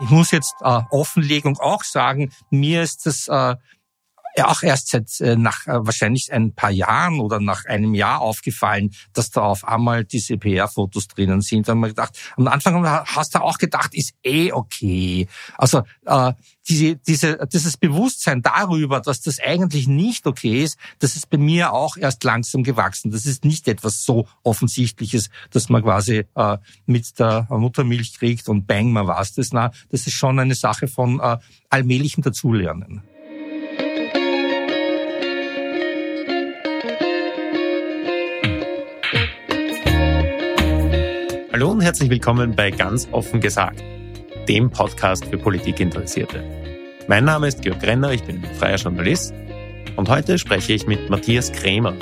Ich muss jetzt äh, Offenlegung auch sagen, mir ist das äh, auch erst seit äh, nach äh, wahrscheinlich ein paar Jahren oder nach einem Jahr aufgefallen, dass da auf einmal diese PR-Fotos drinnen sind. Da haben wir gedacht, am Anfang hast du auch gedacht, ist eh okay. Also äh, diese, diese, dieses Bewusstsein darüber, dass das eigentlich nicht okay ist, das ist bei mir auch erst langsam gewachsen. Das ist nicht etwas so Offensichtliches, dass man quasi äh, mit der Muttermilch kriegt und bang, man war's das. Na, das ist schon eine Sache von äh, allmählichem Dazulernen. Hallo und herzlich willkommen bei Ganz offen gesagt, dem Podcast für Politikinteressierte. Mein Name ist Georg Renner, ich bin freier Journalist und heute spreche ich mit Matthias Krämer,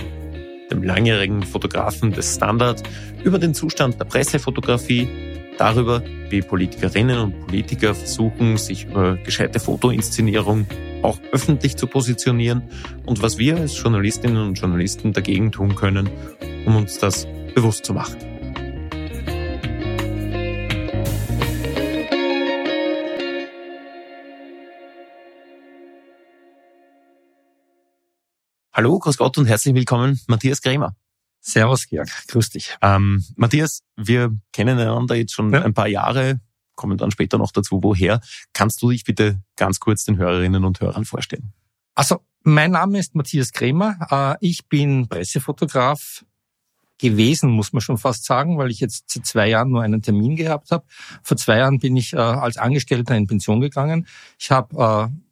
dem langjährigen Fotografen des Standard, über den Zustand der Pressefotografie, darüber, wie Politikerinnen und Politiker versuchen, sich über gescheite Fotoinszenierung auch öffentlich zu positionieren und was wir als Journalistinnen und Journalisten dagegen tun können, um uns das bewusst zu machen. Hallo, grüß Gott und herzlich willkommen, Matthias Krämer. Servus, Georg. Grüß dich. Ähm, Matthias, wir kennen einander jetzt schon ja. ein paar Jahre, kommen dann später noch dazu, woher. Kannst du dich bitte ganz kurz den Hörerinnen und Hörern vorstellen? Also, mein Name ist Matthias Krämer. Äh, ich bin Pressefotograf gewesen, muss man schon fast sagen, weil ich jetzt seit zwei Jahren nur einen Termin gehabt habe. Vor zwei Jahren bin ich äh, als Angestellter in Pension gegangen. Ich habe äh,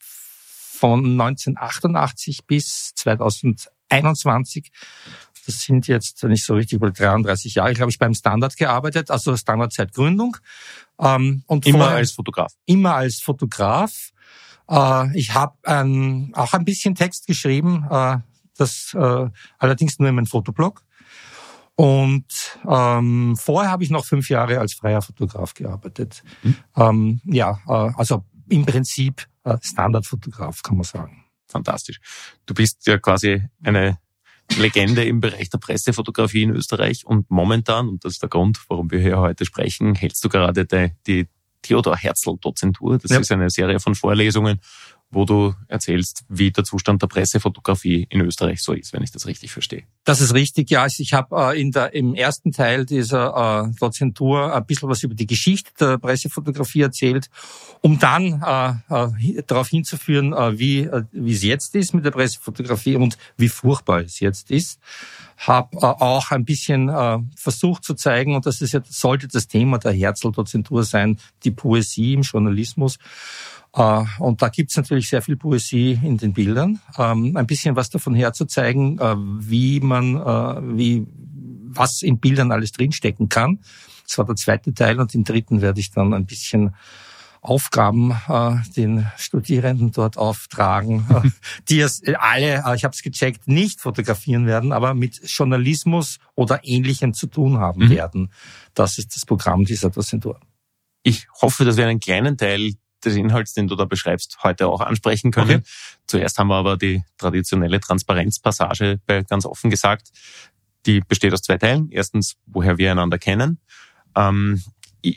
von 1988 bis 2021. Das sind jetzt, wenn ich so richtig will, 33 Jahre, glaube ich, beim Standard gearbeitet, also Standard seit Gründung. Ähm, und immer als Fotograf? Immer als Fotograf. Äh, ich habe ähm, auch ein bisschen Text geschrieben, äh, das äh, allerdings nur in meinem Fotoblog. Und ähm, vorher habe ich noch fünf Jahre als freier Fotograf gearbeitet. Hm. Ähm, ja, äh, also im Prinzip Standardfotograf, kann man sagen. Fantastisch. Du bist ja quasi eine Legende im Bereich der Pressefotografie in Österreich und momentan, und das ist der Grund, warum wir hier heute sprechen, hältst du gerade die, die Theodor Herzl Dozentur. Das ja. ist eine Serie von Vorlesungen, wo du erzählst, wie der Zustand der Pressefotografie in Österreich so ist, wenn ich das richtig verstehe. Das ist richtig, ja. Also ich habe äh, in der, im ersten Teil dieser äh, Dozentur ein bisschen was über die Geschichte der Pressefotografie erzählt, um dann äh, äh, darauf hinzuführen, wie, wie es jetzt ist mit der Pressefotografie und wie furchtbar es jetzt ist. Habe äh, auch ein bisschen äh, versucht zu zeigen, und das ist ja, sollte das Thema der Herzl-Dozentur sein, die Poesie im Journalismus. Äh, und da gibt's natürlich sehr viel Poesie in den Bildern. Ähm, ein bisschen was davon herzuzeigen, äh, wie man, äh, wie, was in Bildern alles drinstecken kann. Das war der zweite Teil und im dritten werde ich dann ein bisschen Aufgaben äh, den Studierenden dort auftragen, äh, die es alle, äh, ich habe es gecheckt, nicht fotografieren werden, aber mit Journalismus oder Ähnlichem zu tun haben mhm. werden. Das ist das Programm dieser Dozentur. Ich hoffe, dass wir einen kleinen Teil des Inhalts, den du da beschreibst, heute auch ansprechen können. Okay. Zuerst haben wir aber die traditionelle Transparenzpassage bei ganz offen gesagt. Die besteht aus zwei Teilen. Erstens, woher wir einander kennen. Ähm,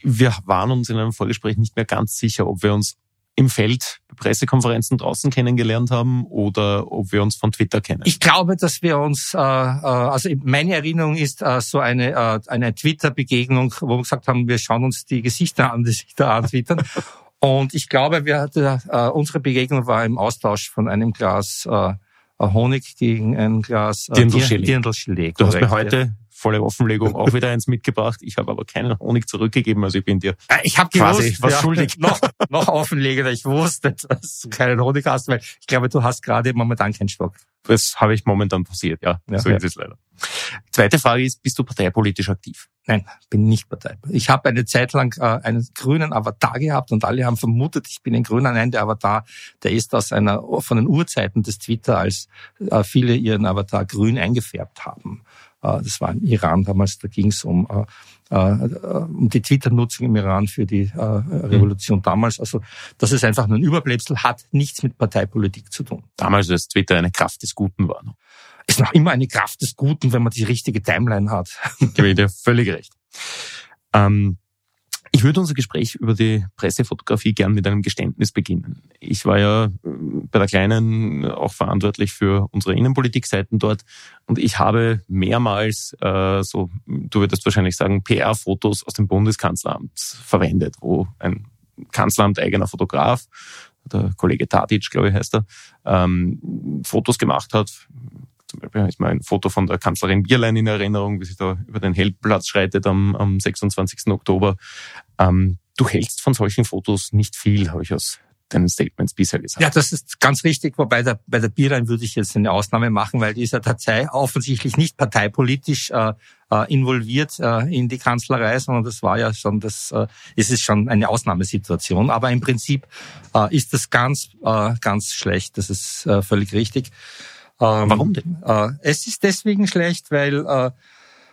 wir waren uns in einem Vorgespräch nicht mehr ganz sicher, ob wir uns im Feld bei Pressekonferenzen draußen kennengelernt haben oder ob wir uns von Twitter kennen? Ich glaube, dass wir uns, äh, äh also meine Erinnerung ist äh, so eine, äh, eine Twitter-Begegnung, wo wir gesagt haben, wir schauen uns die Gesichter an, die sich da antwittern. Und ich glaube, wir hatten, äh, unsere Begegnung war im Austausch von einem Glas äh, Honig gegen ein Glas äh, Dirndl-Gelee. Du hast mir heute volle Offenlegung auch wieder eins mitgebracht. Ich habe aber keinen Honig zurückgegeben, also ich bin dir äh, ich hab quasi gewusst, was ja, schuldig. noch, noch offenlegender. Ich wusste, dass du keinen Honig hast, weil ich glaube, du hast gerade momentan keinen Stock. Das habe ich momentan passiert, ja. ja so ja. ist es leider. Zweite Frage ist, bist du parteipolitisch aktiv? Nein, bin nicht parteipolitisch. Ich habe eine Zeit lang äh, einen grünen Avatar gehabt und alle haben vermutet, ich bin ein grüner. Nein, der Avatar, der ist aus einer von den Urzeiten des Twitter, als äh, viele ihren Avatar grün eingefärbt haben. Äh, das war im Iran damals, da ging es um, äh, äh, um die Twitter-Nutzung im Iran für die Revolution damals. Also das ist einfach nur ein Überbleibsel, hat nichts mit Parteipolitik zu tun. Damals, als Twitter eine Kraft des Guten war. Ist noch immer eine Kraft des Guten, wenn man die richtige Timeline hat. Gebe ich dir völlig recht. Ähm Ich würde unser Gespräch über die Pressefotografie gern mit einem Geständnis beginnen. Ich war ja äh, bei der Kleinen auch verantwortlich für unsere Innenpolitikseiten dort und ich habe mehrmals, äh, so du würdest wahrscheinlich sagen, PR-Fotos aus dem Bundeskanzleramt verwendet, wo ein Kanzleramt eigener Fotograf, der Kollege Tadic, glaube ich, heißt er, ähm, Fotos gemacht hat zum Beispiel ist mir ein Foto von der Kanzlerin Bierlein in Erinnerung, wie sie da über den Heldplatz schreitet am, am 26. Oktober. Ähm, du hältst von solchen Fotos nicht viel, habe ich aus deinen Statements bisher gesagt. Ja, das ist ganz richtig. Wobei der, bei der Bierlein würde ich jetzt eine Ausnahme machen, weil dieser Datei offensichtlich nicht parteipolitisch äh, äh, involviert äh, in die Kanzlerei, sondern das war ja schon das, äh, ist es schon eine Ausnahmesituation. Aber im Prinzip äh, ist das ganz, ganz schlecht. Das ist völlig richtig. Ähm, Warum denn? Äh, es ist deswegen schlecht, weil äh,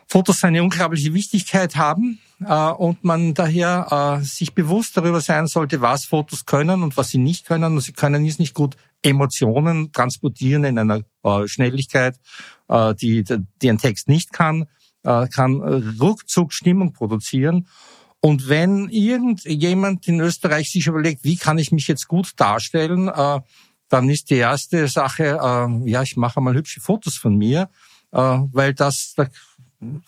Fotos eine unglaubliche Wichtigkeit haben äh, und man daher sich bewusst darüber sein sollte, was Fotos können und was sie nicht können. Und sie können jetzt nicht gut Emotionen transportieren in einer Schnelligkeit, die, die ein Text nicht kann, kann ruckzuck Stimmung produzieren. Und wenn irgendjemand in Österreich sich überlegt, wie kann ich mich jetzt gut darstellen, dann ist die erste Sache, äh, ja, ich mache mal hübsche Fotos von mir, äh, weil das,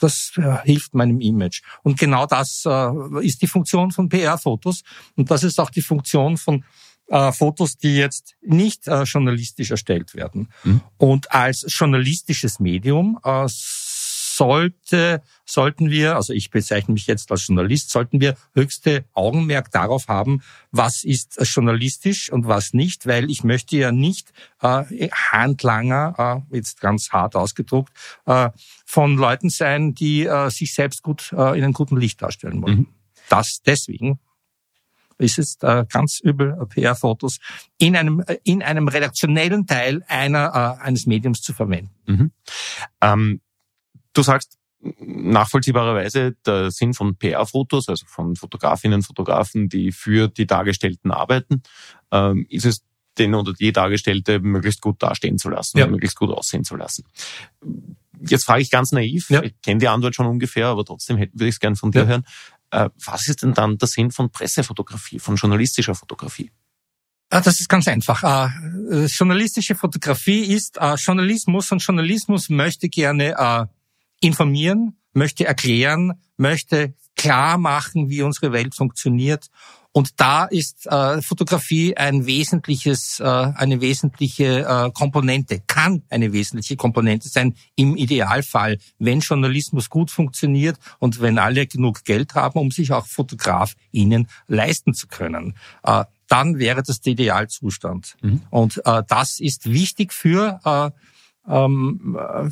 das äh, hilft meinem Image. Und genau das äh, ist die Funktion von PR-Fotos und das ist auch die Funktion von äh, Fotos, die jetzt nicht äh, journalistisch erstellt werden. Mhm. Und als journalistisches Medium äh, sollte, sollten wir, also ich bezeichne mich jetzt als Journalist, sollten wir höchste Augenmerk darauf haben, was ist journalistisch und was nicht, weil ich möchte ja nicht äh, Handlanger, äh, jetzt ganz hart ausgedruckt, äh, von Leuten sein, die äh, sich selbst gut äh, in einem guten Licht darstellen wollen. Mhm. Das deswegen ist es äh, ganz übel, äh, PR-Fotos in einem, äh, in einem redaktionellen Teil einer, äh, eines Mediums zu verwenden. Mhm. Ähm, Du sagst nachvollziehbarerweise der Sinn von PR-Fotos, also von Fotografinnen, Fotografen, die für die Dargestellten arbeiten, ähm, ist es den oder die Dargestellte möglichst gut dastehen zu lassen, ja. möglichst gut aussehen zu lassen. Jetzt frage ich ganz naiv, ja. ich kenne die Antwort schon ungefähr, aber trotzdem würde ich es gerne von dir ja. hören. Äh, was ist denn dann der Sinn von Pressefotografie, von journalistischer Fotografie? Ah, das ist ganz einfach. Äh, journalistische Fotografie ist äh, Journalismus und Journalismus möchte gerne informieren, möchte erklären, möchte klar machen, wie unsere Welt funktioniert. Und da ist äh, Fotografie ein wesentliches, äh, eine wesentliche äh, Komponente, kann eine wesentliche Komponente sein im Idealfall, wenn Journalismus gut funktioniert und wenn alle genug Geld haben, um sich auch FotografInnen leisten zu können. Äh, dann wäre das der Idealzustand. Mhm. Und äh, das ist wichtig für äh, ähm, äh,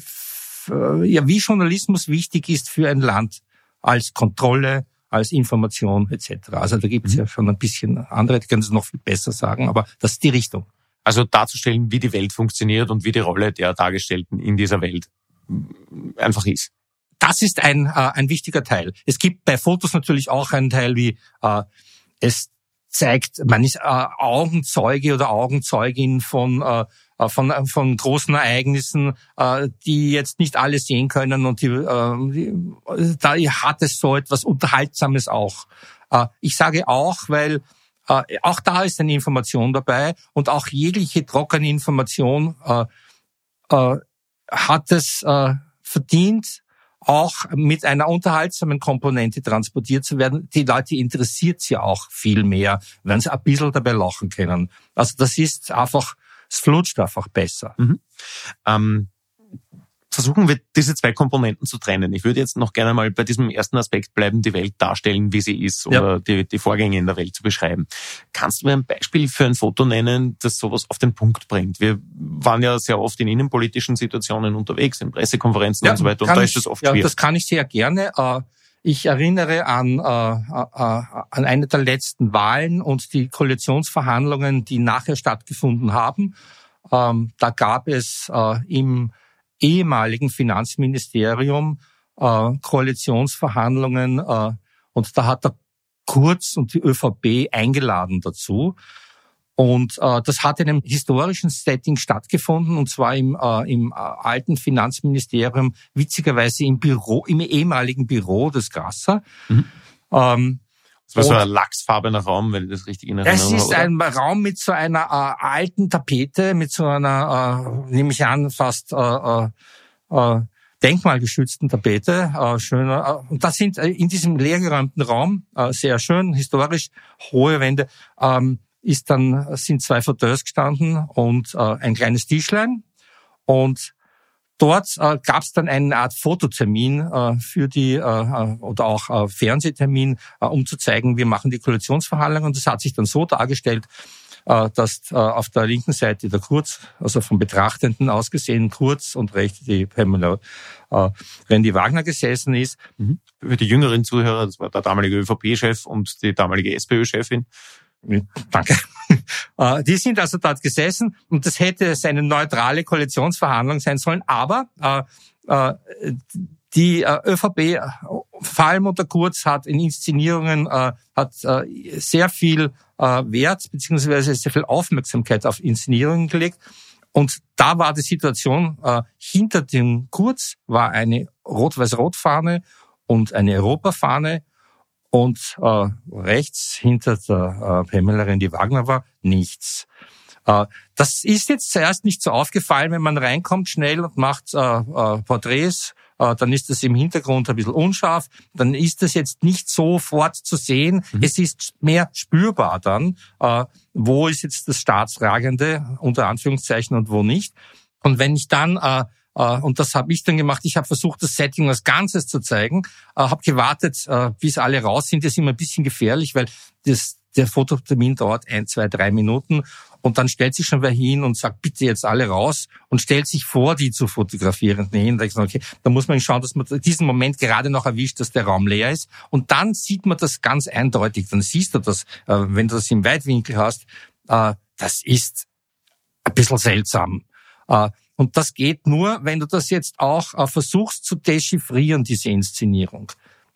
ja, wie Journalismus wichtig ist für ein Land als Kontrolle, als Information etc. Also da gibt es mhm. ja schon ein bisschen andere, die können es noch viel besser sagen, aber das ist die Richtung. Also darzustellen, wie die Welt funktioniert und wie die Rolle der Dargestellten in dieser Welt einfach ist. Das ist ein, äh, ein wichtiger Teil. Es gibt bei Fotos natürlich auch einen Teil wie äh, es zeigt, man ist äh, Augenzeuge oder Augenzeugin von äh, äh, von, äh, von großen Ereignissen, äh, die jetzt nicht alle sehen können und die, da hat es so etwas Unterhaltsames auch. Ich sage auch, weil auch da ist eine Information dabei und auch jegliche trockene Information hat es verdient, auch mit einer unterhaltsamen Komponente transportiert zu werden. Die Leute interessiert ja auch viel mehr, wenn sie ein bisschen dabei lachen können. Also das ist einfach es flutscht einfach besser. Mhm. Ähm, versuchen wir diese zwei Komponenten zu trennen. Ich würde jetzt noch gerne mal bei diesem ersten Aspekt bleiben, die Welt darstellen, wie sie ist oder ja. die, die Vorgänge in der Welt zu beschreiben. Kannst du mir ein Beispiel für ein Foto nennen, das sowas auf den Punkt bringt? Wir waren ja sehr oft in innenpolitischen Situationen unterwegs, in Pressekonferenzen ja, und so weiter und da ist das oft ja, schwierig. Das kann ich sehr gerne. Äh, ich erinnere an, äh, äh, an eine der letzten Wahlen und die Koalitionsverhandlungen, die nachher stattgefunden haben. Ähm, da gab es äh, im ehemaligen Finanzministerium äh, Koalitionsverhandlungen äh, und da hat der Kurz und die ÖVP eingeladen dazu. Und äh, das hat in einem historischen Setting stattgefunden, und zwar im, äh, im äh, alten Finanzministerium, witzigerweise im Büro, im ehemaligen Büro des Grasser. Mhm. Ähm, Das war so ein lachsfarbener Raum, wenn ich das richtig in Erinnerung habe. Es ist oder? ein Raum mit so einer äh, alten Tapete, mit so einer, äh, nehme ich an, fast äh, äh, äh denkmalgeschützten Tapete. Äh, schöner. Äh, und das sind äh, in diesem leergeräumten Raum, äh, sehr schön, historisch, hohe Wände, ähm, ist dann, sind zwei Fauteuils gestanden und äh, ein kleines Tischlein. Und dort äh, gab es dann eine Art Fototermin äh, für die äh, äh, oder auch äh, Fernsehtermin, äh, um zu zeigen, wir machen die Koalitionsverhandlungen. Und das hat sich dann so dargestellt, äh, dass äh, auf der linken Seite der Kurz, also vom Betrachtenden aus gesehen, Kurz und rechts die Pamela äh, Randy Wagner gesessen ist. Mhm. Für die jüngeren Zuhörer, das war der damalige ÖVP-Chef und die damalige SPÖ-Chefin. Danke. Äh, die sind also dort gesessen und das hätte eine neutrale Koalitionsverhandlung sein sollen, aber äh, äh, die äh, ÖVP, vor allem unter Kurz, hat in Inszenierungen äh, hat äh, sehr viel äh, Wert beziehungsweise sehr viel Aufmerksamkeit auf Inszenierungen gelegt. Und da war die Situation, äh, hinter dem Kurz war eine Rot-Weiß-Rot-Fahne und eine Europafahne und äh, rechts hinter der äh, Pamela Rendi Wagner war nichts. Äh, das ist jetzt zuerst nicht so aufgefallen, wenn man reinkommt schnell und macht äh, äh, Porträts äh, dann ist das im Hintergrund ein bisschen unscharf, dann ist das jetzt nicht sofort zu sehen. Mhm. Es ist mehr spürbar dann, äh, wo ist jetzt das Staatsragende unter Anführungszeichen und wo nicht. Und wenn ich dann äh, und das habe ich dann gemacht. Ich habe versucht, das Setting als Ganzes zu zeigen, habe gewartet, bis alle raus sind. Das ist immer ein bisschen gefährlich, weil das, der Fototermin dauert ein, zwei, drei Minuten und dann stellt sich schon wer hin und sagt, bitte jetzt alle raus und stellt sich vor, die zu fotografieren. hin. Da, okay, da muss man schauen, dass man diesen Moment gerade noch erwischt, dass der Raum leer ist. Und dann sieht man das ganz eindeutig. Dann siehst du das, äh, wenn du das im Weitwinkel hast. Äh, das ist ein bisschen seltsam. Äh, und das geht nur, wenn du das jetzt auch versuchst zu dechiffrieren, diese Inszenierung.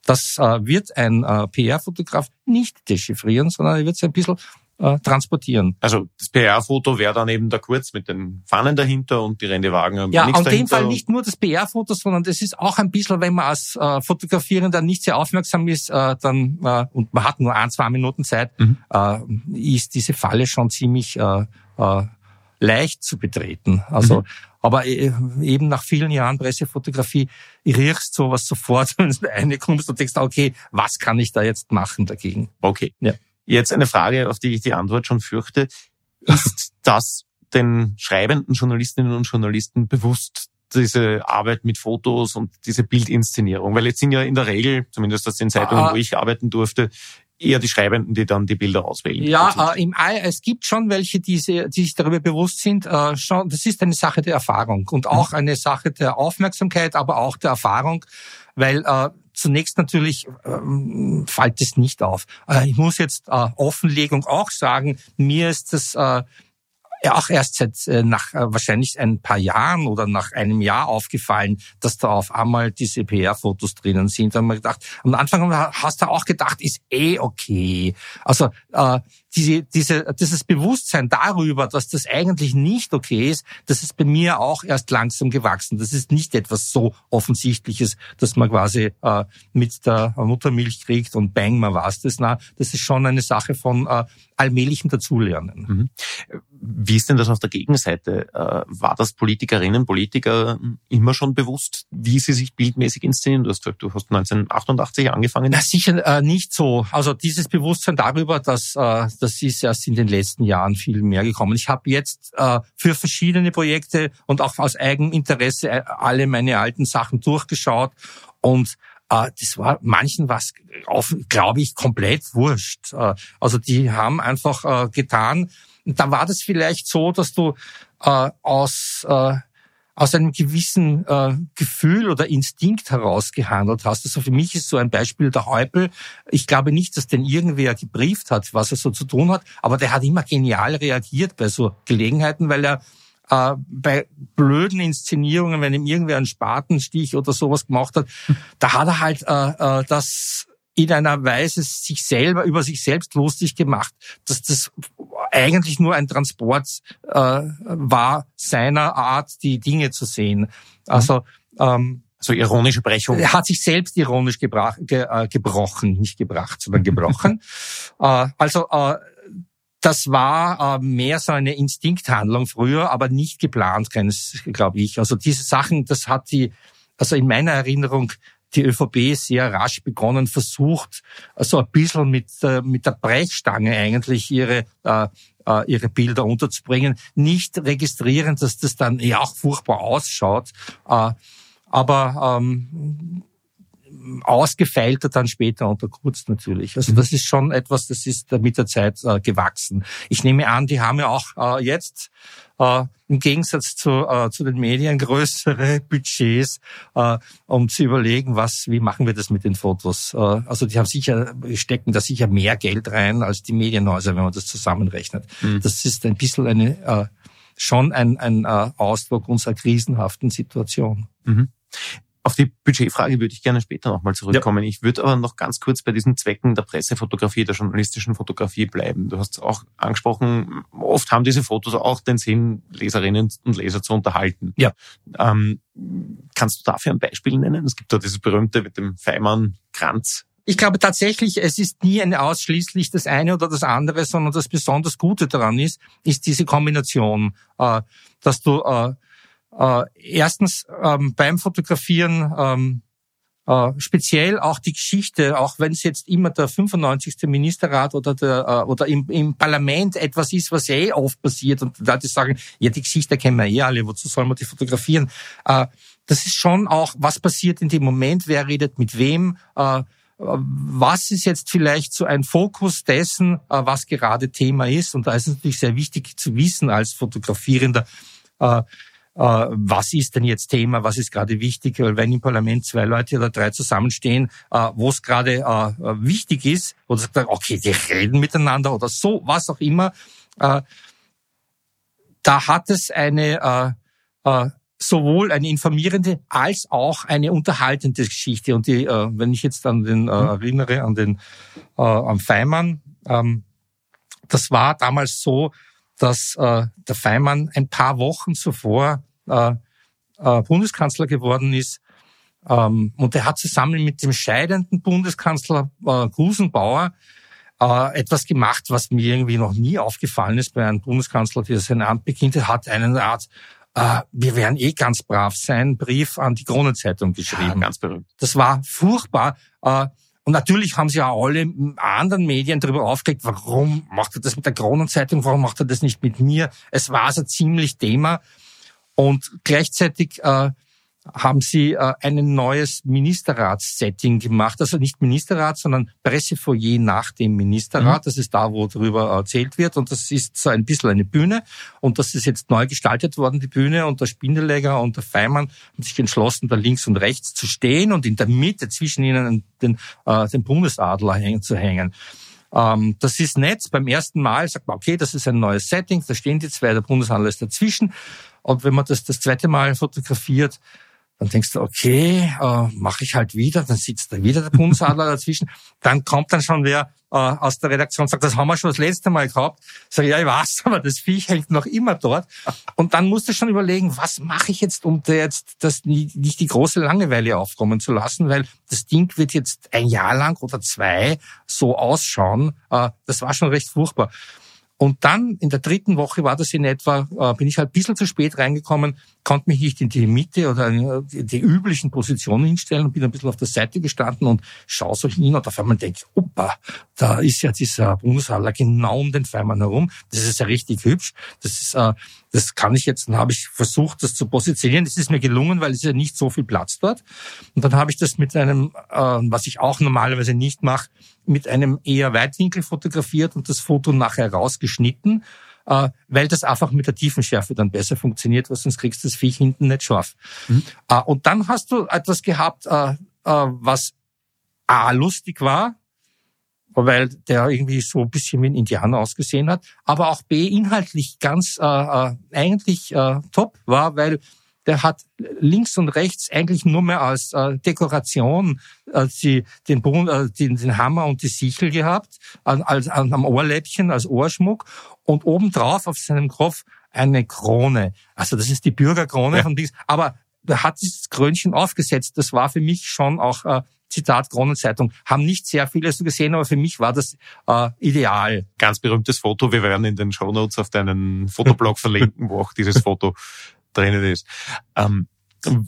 Das wird ein PR-Fotograf nicht dechiffrieren, sondern er wird es ein bisschen äh, transportieren. Also das PR-Foto wäre dann eben der Kurz mit den Fahnen dahinter und die Rendewagen Ja, in dem Fall nicht nur das PR-Foto, sondern das ist auch ein bisschen, wenn man als äh, Fotografierender nicht sehr aufmerksam ist, äh, dann äh, und man hat nur ein, zwei Minuten Zeit, mhm. äh, ist diese Falle schon ziemlich äh, äh, leicht zu betreten. Also, mhm. aber äh, eben nach vielen Jahren Pressefotografie riechst sowas sofort, wenn du reinkommst und denkst, okay, was kann ich da jetzt machen dagegen? Okay. Ja. Jetzt eine Frage, auf die ich die Antwort schon fürchte. Ist das den schreibenden Journalistinnen und Journalisten bewusst, diese Arbeit mit Fotos und diese Bildinszenierung? Weil jetzt sind ja in der Regel, zumindest aus den Zeitungen, ah. wo ich arbeiten durfte, eher die Schreibenden, die dann die Bilder auswählen. Ja, äh, im, es gibt schon welche, die, die sich darüber bewusst sind. Äh, schon, das ist eine Sache der Erfahrung und auch mhm. eine Sache der Aufmerksamkeit, aber auch der Erfahrung, weil äh, Zunächst natürlich ähm, fällt es nicht auf. Äh, ich muss jetzt äh, Offenlegung auch sagen, mir ist das äh, auch erst seit äh, nach äh, wahrscheinlich ein paar Jahren oder nach einem Jahr aufgefallen, dass da auf einmal diese PR-Fotos drinnen sind. Da haben wir gedacht, am Anfang hast du auch gedacht, ist eh okay. Also äh, diese, diese, dieses Bewusstsein darüber, dass das eigentlich nicht okay ist, das ist bei mir auch erst langsam gewachsen. Das ist nicht etwas so Offensichtliches, dass man quasi äh, mit der Muttermilch kriegt und bang, man war's das. Na, das ist schon eine Sache von äh, allmählichem Dazulernen. Mhm. Wie ist denn das auf der Gegenseite? Äh, war das Politikerinnen, Politiker immer schon bewusst, wie sie sich bildmäßig inszenieren? Du hast gesagt, du hast 1988 angefangen. Na, sicher äh, nicht so. Also dieses Bewusstsein darüber, dass äh, das ist erst in den letzten Jahren viel mehr gekommen. Ich habe jetzt äh, für verschiedene Projekte und auch aus Eigeninteresse äh, alle meine alten Sachen durchgeschaut und äh, das war manchen was, glaube ich, komplett wurscht. Äh, also die haben einfach äh, getan. Da war das vielleicht so, dass du äh, aus äh, aus einem gewissen äh, Gefühl oder Instinkt heraus gehandelt hast. Also für mich ist so ein Beispiel der Häupl. Ich glaube nicht, dass den irgendwer gebrieft hat, was er so zu tun hat, aber der hat immer genial reagiert bei so Gelegenheiten, weil er äh, bei blöden Inszenierungen, wenn ihm irgendwer einen Spatenstich oder sowas gemacht hat, da hat er halt äh, äh, das in einer Weise sich selber über sich selbst lustig gemacht, dass das eigentlich nur ein Transport äh, war seiner Art, die Dinge zu sehen. Also ähm, So ironische Brechung. Er hat sich selbst ironisch gebrach, ge, äh, gebrochen, nicht gebracht, sondern gebrochen. äh, also äh, das war äh, mehr so eine Instinkthandlung früher, aber nicht geplant, glaube ich. Also diese Sachen, das hat die, also in meiner Erinnerung, die ÖVP sehr rasch begonnen, versucht, so ein bisschen mit, äh, mit der Brechstange eigentlich ihre, äh, äh, ihre Bilder unterzubringen. Nicht registrieren, dass das dann ja auch furchtbar ausschaut. Äh, aber ähm, ausgefeilter dann später unter Kurz natürlich. Also das ist schon etwas, das ist mit der Zeit äh, gewachsen. Ich nehme an, die haben ja auch äh, jetzt äh, im Gegensatz zu, äh, zu den Medien größere Budgets, äh, um zu überlegen, was, wie machen wir das mit den Fotos. Äh, also die haben sicher, stecken da sicher mehr Geld rein als die Medienhäuser, wenn man das zusammenrechnet. Mhm. Das ist ein bisschen eine, äh, schon ein, ein äh, Ausdruck unserer krisenhaften Situation. Mhm. Auf die Budgetfrage würde ich gerne später nochmal zurückkommen. Ja. Ich würde aber noch ganz kurz bei diesen Zwecken der Pressefotografie, der journalistischen Fotografie bleiben. Du hast auch angesprochen, oft haben diese Fotos auch den Sinn, Leserinnen und Leser zu unterhalten. Ja. Ähm, kannst du dafür ein Beispiel nennen? Es gibt da dieses berühmte mit dem Feimann-Kranz ich glaube tatsächlich, es ist nie eine ausschließlich das eine oder das andere, sondern das besonders Gute daran ist, ist diese Kombination, äh, dass du äh, erstens ähm, beim Fotografieren ähm, äh, speziell auch die Geschichte, auch wenn es jetzt immer der 95. Ministerrat oder der äh, oder im, im Parlament etwas ist, was eh oft passiert und Leute sagen, ja, die Geschichte kennen wir eh alle, wozu soll man die fotografieren? Äh, das ist schon auch, was passiert in dem Moment, wer redet mit wem, äh, was ist jetzt vielleicht so ein Fokus dessen, äh, was gerade Thema ist? Und da ist es natürlich sehr wichtig zu wissen als Fotografierender, äh, was ist denn jetzt Thema, was ist gerade wichtig, weil wenn im Parlament zwei Leute oder drei zusammenstehen, äh, wo es gerade äh, wichtig ist, oder sagt, okay, die reden miteinander oder so, was auch immer, da hat es eine sowohl eine informierende als auch eine unterhaltende Geschichte. Und die, wenn ich jetzt an den mhm. erinnere, an den am Feimann, ähm, das war damals so, dass der Feimann ein paar Wochen zuvor äh, äh, Bundeskanzler geworden ist. Ähm, und er hat zusammen mit dem scheidenden Bundeskanzler äh, Gusenbauer äh, etwas gemacht, was mir irgendwie noch nie aufgefallen ist bei einem Bundeskanzler, der sein Amt beginnt. Er hat einen Art äh, wir werden eh ganz brav sein, Brief an die Kronenzeitung geschrieben. Ja, ganz berühmt. Das war furchtbar. Äh, und natürlich haben sie auch alle anderen Medien darüber aufgelegt, warum macht er das mit der Kronenzeitung, warum macht er das nicht mit mir? Es war so ziemlich Thema. Und gleichzeitig äh, haben sie äh, ein neues Ministerratssetting gemacht. Also nicht Ministerrat, sondern Pressefoyer nach dem Ministerrat. Mhm. Das ist da, wo darüber erzählt wird. Und das ist so ein bisschen eine Bühne. Und das ist jetzt neu gestaltet worden, die Bühne. Und der Spindelegger und der Feimann haben sich entschlossen, da links und rechts zu stehen und in der Mitte zwischen ihnen den, äh, den Bundesadler hängen, zu hängen. Ähm, das ist nett. Beim ersten Mal sagt man, okay, das ist ein neues Setting, da stehen die zwei, der Bundesadler ist dazwischen. Und wenn man das das zweite Mal fotografiert, dann denkst du, okay, äh, mache ich halt wieder, dann sitzt da wieder der Bundesadler dazwischen. Dann kommt dann schon wer äh, aus der Redaktion und sagt, das haben wir schon das letzte Mal gehabt. Sag ich, ja, ich weiß, aber das Viech hängt noch immer dort. Und dann musst du schon überlegen, was mache ich jetzt, um da jetzt das nicht, nicht die große Langeweile aufkommen zu lassen, weil das Ding wird jetzt ein Jahr lang oder zwei so ausschauen. Äh, das war schon recht furchtbar. Und dann in der dritten Woche war das in etwa, äh, bin ich halt ein bisschen zu spät reingekommen, konnte mich nicht in die Mitte oder die, die üblichen Positionen hinstellen und bin ein bisschen auf der Seite gestanden und schaue so hin und auf einmal denke, opa, da ist ja dieser Bundesadler genau um den Feimann herum. Das ist ja richtig hübsch. Das ist, äh, das kann ich jetzt, dann habe ich versucht, das zu positionieren. Das ist mir gelungen, weil es ja nicht so viel Platz dort. Und dann habe ich das mit einem, äh, was ich auch normalerweise nicht mache, mit einem eher Weitwinkel fotografiert und das Foto nachher rausgeschnitten, äh, weil das einfach mit der Tiefenschärfe dann besser funktioniert, weil sonst kriegst du das Viech hinten nicht scharf. Mhm. Äh, und dann hast du etwas gehabt, äh, äh, was A, lustig war, weil der irgendwie so ein bisschen wie ein Indianer ausgesehen hat, aber auch B inhaltlich ganz äh, äh, eigentlich äh, top war, weil der hat links und rechts eigentlich nur mehr als äh, Dekoration äh, die, den, äh, den, den Hammer und die Sichel gehabt, an, als, an, am Ohrläppchen als Ohrschmuck und obendrauf auf seinem Kopf eine Krone. Also das ist die Bürgerkrone ja. von dies. Aber hat dieses Krönchen aufgesetzt. Das war für mich schon auch äh, Zitat Kronenzeitung, haben nicht sehr viele so gesehen, aber für mich war das äh, ideal. Ganz berühmtes Foto, wir werden in den Show Notes auf deinen Fotoblog verlinken, wo auch dieses Foto drinnen ist. Ähm,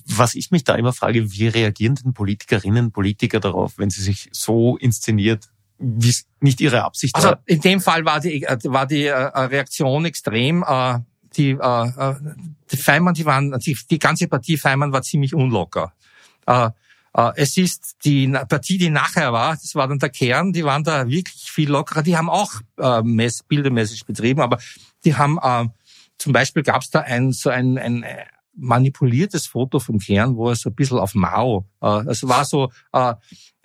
was ich mich da immer frage, wie reagieren denn Politikerinnen und Politiker darauf, wenn sie sich so inszeniert, wie es nicht ihre Absicht also, war? Also in dem Fall war die, war die äh, Reaktion extrem. Äh, die, äh, die Feimann, die waren, die, die ganze Partie Feimann war ziemlich unlocker. Äh, äh, es ist die Partie, die nachher war, das war dann der Kern, die waren da wirklich viel lockerer. Die haben auch äh, Mess, Bildermessage betrieben, aber die haben äh, zum Beispiel gab es da ein so ein, ein äh, manipuliertes Foto vom Kern, wo er so ein bisschen auf Mao, äh, es war so, äh,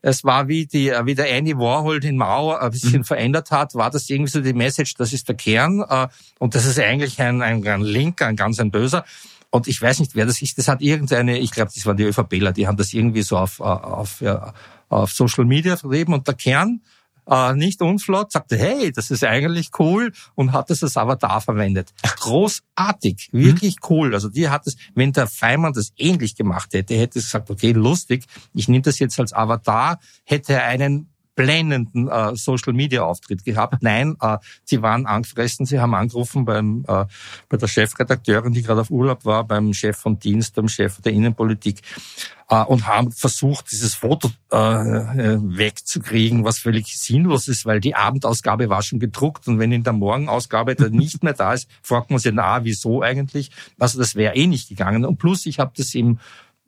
es war wie die, äh, wie der Andy Warhol den Mao ein bisschen mhm. verändert hat, war das irgendwie so die Message, das ist der Kern äh, und das ist eigentlich ein, ein, ein Linker, ein ganz ein Böser. Und ich weiß nicht, wer das ist. Das hat irgendeine, ich glaube, das waren die ÖVPler, die haben das irgendwie so auf, auf, ja, auf Social Media vertrieben. Und der Kern, äh, nicht unflott, sagte, hey, das ist eigentlich cool und hat das als Avatar verwendet. Großartig, mhm. wirklich cool. Also die hat es, wenn der Feimann das ähnlich gemacht hätte, hätte es gesagt, okay, lustig, ich nehme das jetzt als Avatar, hätte er einen blendenden äh, Social-Media-Auftritt gehabt. Nein, äh, sie waren angefressen. Sie haben angerufen beim, äh, bei der Chefredakteurin, die gerade auf Urlaub war, beim Chef von Dienst, beim Chef der Innenpolitik äh, und haben versucht, dieses Foto äh, äh wegzukriegen, was völlig sinnlos ist, weil die Abendausgabe war schon gedruckt und wenn in der Morgenausgabe dann nicht mehr da ist, fragt man sich, na, wieso eigentlich? Also das wäre eh nicht gegangen. Und plus, ich habe das im,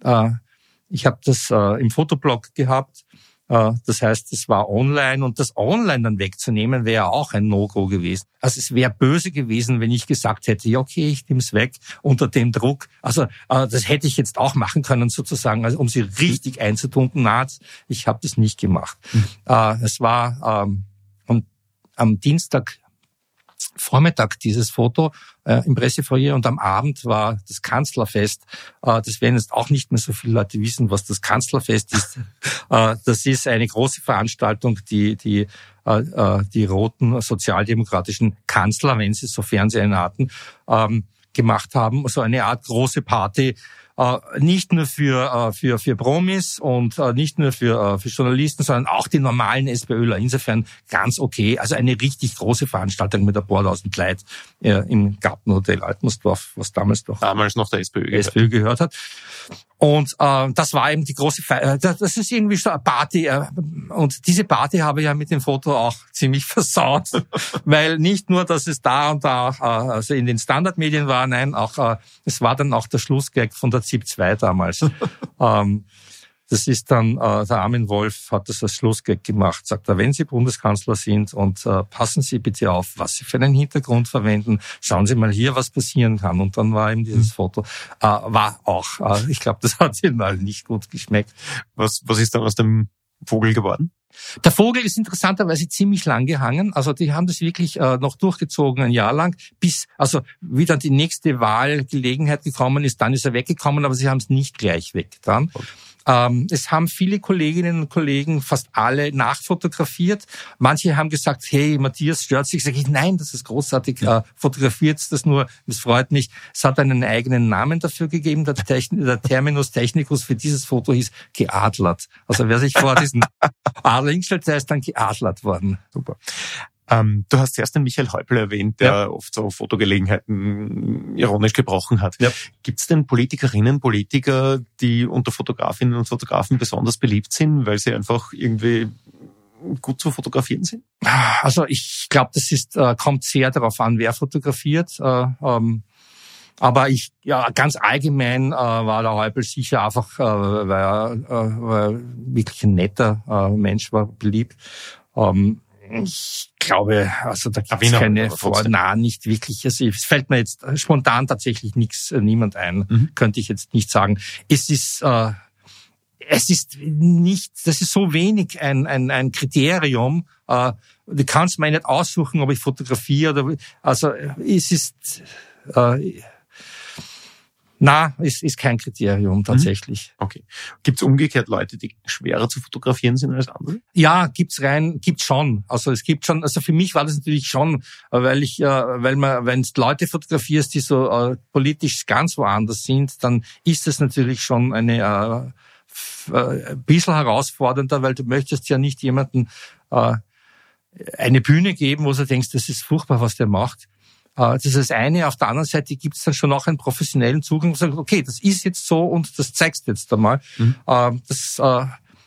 äh, ich habe das äh, im Fotoblog gehabt das heißt, es war online und das online dann wegzunehmen, wäre auch ein No-Go gewesen. Also es wäre böse gewesen, wenn ich gesagt hätte, ja okay, ich nehme es weg unter dem Druck. Also äh, das hätte ich jetzt auch machen können sozusagen, also um sie richtig einzutunken. Na, ich habe das nicht gemacht. Mhm. Äh, es war ähm, und am Dienstag Vormittag dieses Foto äh, im Pressefoyer und am Abend war das Kanzlerfest. Äh, das werden jetzt auch nicht mehr so viele Leute wissen, was das Kanzlerfest ist. äh, das ist eine große Veranstaltung, die die äh, äh, die roten sozialdemokratischen Kanzler, wenn sie so Fernsehen hatten, ähm, gemacht haben. So eine Art große Party, nicht nur für, äh, für, für Promis und äh, nicht nur für, äh, für Journalisten, sondern auch die normalen SPÖler. Insofern ganz okay. Also eine richtig große Veranstaltung mit ein paar tausend äh, im Gartenhotel Altmersdorf, was damals doch damals noch der SPÖ gehört, SPÖ gehört hat. Und äh, das war eben die große Feier. Äh, das ist irgendwie so eine Party. Äh, und diese Party habe ich ja mit dem Foto auch ziemlich versaut. weil nicht nur, dass es da und da äh, also in den Standardmedien war, nein, auch äh, es war dann auch der Schlussgag von der ZIP 2 damals. ähm, das ist dann, äh, der Armin Wolf hat das als Schlussgag gemacht, sagt er, wenn Sie Bundeskanzler sind und äh, passen Sie bitte auf, was Sie für einen Hintergrund verwenden, schauen Sie mal hier, was passieren kann. Und dann war eben dieses mhm. Foto, äh, war auch, äh, ich glaube, das hat Ihnen mal nicht gut geschmeckt. Was, was ist dann aus dem Vogel geworden? Der Vogel ist interessanterweise ziemlich lang gehangen. Also die haben das wirklich äh, noch durchgezogen, ein Jahr lang, bis also wie dann die nächste Wahlgelegenheit gekommen ist, dann ist er weggekommen, aber sie haben es nicht gleich weggetan. Ähm, es haben viele Kolleginnen und Kollegen, fast alle, nachfotografiert. Manche haben gesagt, hey, Matthias stört sich. Sag ich, nein, das ist großartig. Ja. Äh, fotografiert das nur. Es freut mich. Es hat einen eigenen Namen dafür gegeben. Der, Techn der Terminus technicus für dieses Foto hieß geadlert. Also wer sich vor diesen Adler hingestellt, der ist dann geadlert worden. Super. Ähm, du hast zuerst den Michael Häupl erwähnt, der ja. oft so Fotogelegenheiten ironisch gebrochen hat. Ja. Gibt es denn Politikerinnen, Politiker, die unter Fotografinnen und Fotografen besonders beliebt sind, weil sie einfach irgendwie gut zu fotografieren sind? Also ich glaube, das ist äh, kommt sehr darauf an, wer fotografiert. Äh, ähm, aber ich, ja, ganz allgemein äh, war der Häupl sicher einfach, äh, weil er äh, weil wirklich ein netter äh, Mensch war, beliebt. Ähm, ich glaube, also da gibt es keine Vor na, nicht wirklich. Also es fällt mir jetzt spontan tatsächlich nichts, äh, niemand ein, mhm. könnte ich jetzt nicht sagen. Es ist äh, es ist nicht, das ist so wenig ein, ein, ein Kriterium. Äh, du kannst mir nicht aussuchen, ob ich fotografiere oder also es ist äh, Na, ist, ist kein Kriterium tatsächlich. Mhm. Okay. Gibt es umgekehrt Leute, die schwerer zu fotografieren sind als andere? Ja, gibt's rein, gibt's schon. Also es gibt schon. Also für mich war das natürlich schon, weil ich, äh, weil man, wenn du Leute fotografierst, die so äh, politisch ganz woanders sind, dann ist das natürlich schon eine äh, äh, ein bisschen herausfordernder, weil du möchtest ja nicht jemanden äh, eine Bühne geben, wo du denkst, das ist furchtbar, was der macht. Äh, das ist das eine. Auf der anderen Seite gibt es dann schon auch einen professionellen Zugang, wo du sagst, okay, das ist jetzt so und das zeigst du jetzt einmal. Mhm. Ähm, das äh,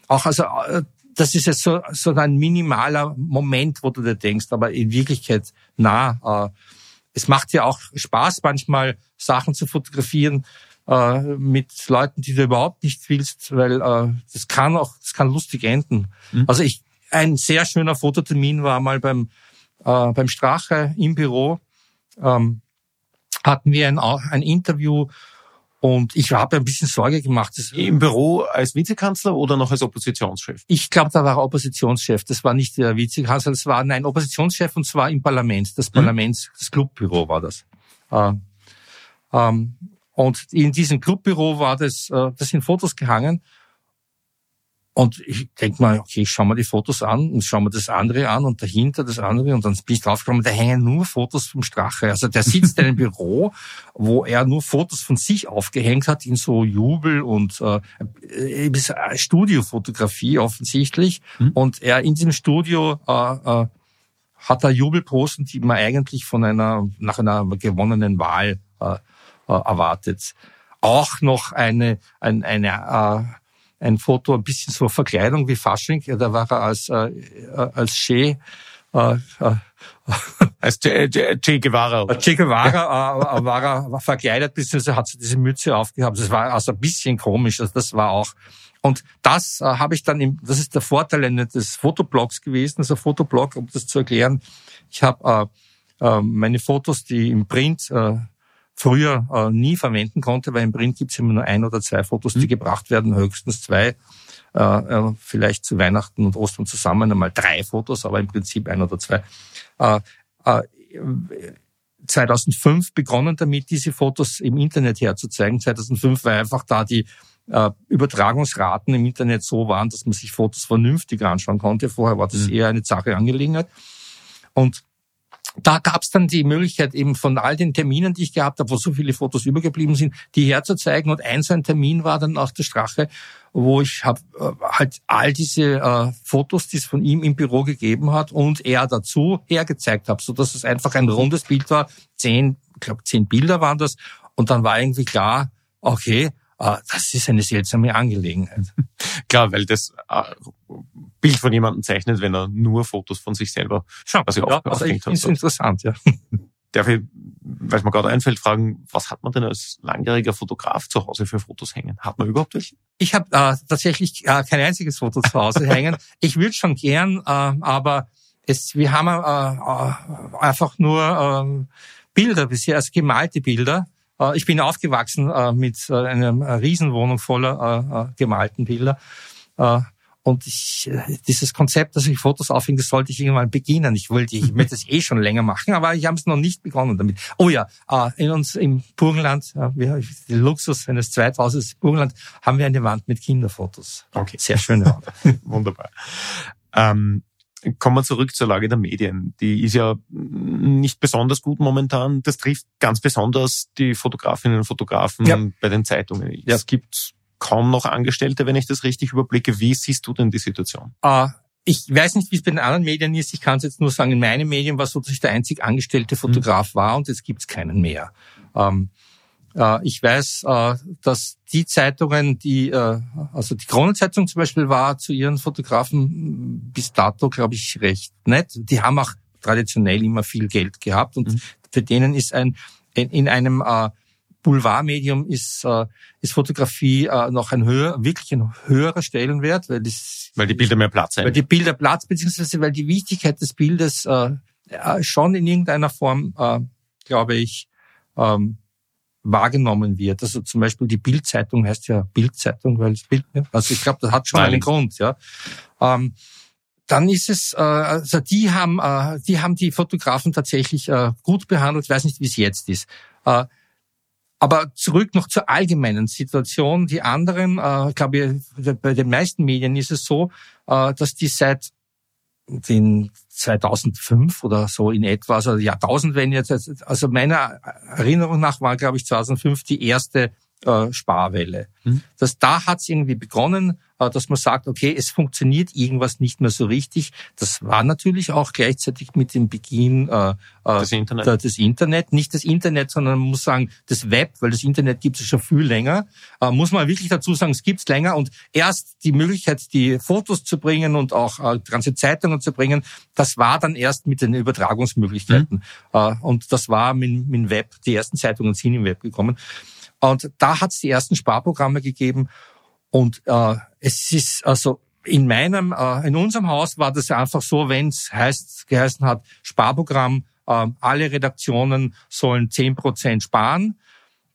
auch also äh, das ist jetzt so, so ein minimaler Moment, wo du dir denkst, aber in Wirklichkeit, na, es macht ja auch Spaß, manchmal Sachen zu fotografieren mit Leuten, die du überhaupt nicht willst, weil das kann auch, das kann lustig enden. Mhm. Also ich, ein sehr schöner Fototermin war mal beim, beim Strache im Büro ähm, hatten wir ein, ein Interview und ich habe ein bisschen Sorge gemacht. Im Büro als Vizekanzler oder noch als Oppositionschef? Ich glaube, da war er Oppositionschef. Das war nicht der Vizekanzler, das war ein Oppositionschef und zwar im Parlament. Das. Parlaments, das Clubbüro war das. Ähm, ähm, und in diesem Clubbüro war das, äh, das sind Fotos gehangen und ich denke mal, okay, ich schaue mir die Fotos an und schaue mir das andere an und dahinter das andere und dann bin ich draufgekommen, da hängen nur Fotos vom Strache. Also der sitzt in einem Büro, wo er nur Fotos von sich aufgehängt hat in so Jubel und äh, äh Studiofotografie offensichtlich. Mhm. Und er in diesem Studio äh, äh, hat er Jubelposten, die man eigentlich von einer nach einer gewonnenen Wahl äh, äh, erwartet. Auch noch eine, ein, eine äh, ein Foto, ein bisschen so Verkleidung wie Fasching. Ja, da war er als, äh, äh als Che, äh, äh, als Che, che Guevara. Oder? Che Guevara äh, war er verkleidet, beziehungsweise hat so diese Mütze aufgehabt. Das war also ein bisschen komisch. Also das war auch. Und das äh, habe ich dann, im, das ist der Vorteil des Fotoblogs gewesen, also Fotoblog, um das zu erklären. Ich habe äh, äh, meine Fotos, die im Print äh, früher äh, nie verwenden konnte, weil im Print gibt es immer nur ein oder zwei Fotos, die mhm. gebracht werden, höchstens zwei. Äh, äh, vielleicht zu Weihnachten und Ostern zusammen einmal drei Fotos, aber im Prinzip ein oder zwei. Äh, äh, 2005 begonnen damit, diese Fotos im Internet herzuzeigen. 2005 war einfach da die äh, Übertragungsraten im Internet so waren, dass man sich Fotos vernünftig anschauen konnte. Vorher war das mhm. eher eine Sache Angelegenheit. Und da gab es dann die Möglichkeit eben von all den Terminen, die ich gehabt habe, wo so viele Fotos übergeblieben sind, die herzuzeigen. Und ein so ein Termin war dann auch der Strache, wo ich hab, äh, halt all diese äh, Fotos, die es von ihm im Büro gegeben hat und er dazu hergezeigt habe, so dass es einfach ein rundes Bild war. Zehn, ich glaube zehn Bilder waren das. Und dann war irgendwie klar, okay, das ist eine seltsame Angelegenheit. Klar, weil das äh, Bild von jemandem zeichnet, wenn er nur Fotos von sich selber Schon, quasi ja, also ich hat. Ist interessant, ja. Darf ich, weil es mir gerade einfällt, fragen, was hat man denn als langjähriger Fotograf zu Hause für Fotos hängen? Hat man überhaupt welche? Ich habe äh, tatsächlich äh, kein einziges Foto zu Hause hängen. Ich würde schon gern, äh, aber es, wir haben äh, äh, einfach nur äh, Bilder bisher, also gemalte Bilder. Äh, ich bin aufgewachsen äh, mit äh, einer Riesenwohnung voller gemalten Bilder. Und ich, dieses Konzept, dass ich Fotos aufhänge, das sollte ich irgendwann beginnen. Ich wollte, ich möchte es eh schon länger machen, aber ich habe es noch nicht begonnen damit. Oh ja, in uns im Burgenland, wir, die Luxus eines Zweithauses Burgenland, haben wir eine Wand mit Kinderfotos. Okay. Sehr schöne Wand. Wunderbar. Ähm, Kommen wir zurück zur Lage der Medien. Die ist ja nicht besonders gut momentan. Das trifft ganz besonders die Fotografinnen und Fotografen ja. bei den Zeitungen. Ja. Es gibt kaum noch Angestellte, wenn ich das richtig überblicke. Wie siehst du denn die Situation? Uh, ich weiß nicht, wie es bei den anderen Medien ist. Ich kann es jetzt nur sagen, in meinen Medien war es so, dass ich der einzig angestellte Fotograf mhm. war und jetzt gibt es keinen mehr. Um, äh, ich weiß, äh, dass die Zeitungen, die, äh, also die Kronenzeitung zum Beispiel war zu ihren Fotografen bis dato, glaube ich, recht nett. Die haben auch traditionell immer viel Geld gehabt und mhm. für denen ist ein, in einem Boulevardmedium ist, ist Fotografie noch ein höher, wirklich ein höherer Stellenwert, weil das, weil die Bilder mehr Platz haben. Weil die Bilder Platz, beziehungsweise weil die Wichtigkeit des Bildes schon in irgendeiner Form, glaube ich, ähm, wahrgenommen wird. Also zum Beispiel die Bildzeitung heißt ja Bildzeitung, weil es Bild, also ich glaube, das hat schon Nein. einen Grund, ja. Ähm, dann ist es, äh, also die haben, äh, die haben die Fotografen tatsächlich äh, gut behandelt. Ich weiß nicht, wie es jetzt ist. Äh, Aber zurück noch zur allgemeinen Situation. Die anderen, äh, glaube ich, bei den meisten Medien ist es so, äh, dass die seit den 2005 oder so in etwa, also Jahrtausendwende jetzt, also meiner Erinnerung nach war, glaube ich, 2005 die erste äh, Sparwelle. Mhm. Das, da hat es irgendwie begonnen, äh, dass man sagt, okay, es funktioniert irgendwas nicht mehr so richtig. Das war natürlich auch gleichzeitig mit dem Beginn äh, äh das, Internet. Der, das Internet. Nicht das Internet, sondern man muss sagen, das Web, weil das Internet gibt es schon viel länger. Äh, muss man wirklich dazu sagen, es gibt es länger. Und erst die Möglichkeit, die Fotos zu bringen und auch äh, ganze Zeitungen zu bringen, das war dann erst mit den Übertragungsmöglichkeiten. Mhm. Äh, und das war mit, mit dem Web. Die ersten Zeitungen sind im Web gekommen. Und da hat es die ersten Sparprogramme gegeben. Und äh, es ist also in meinem, äh, in unserem Haus war das einfach so, wenn es heißt, geheißen hat, Sparprogramm, äh, alle Redaktionen sollen zehn Prozent sparen,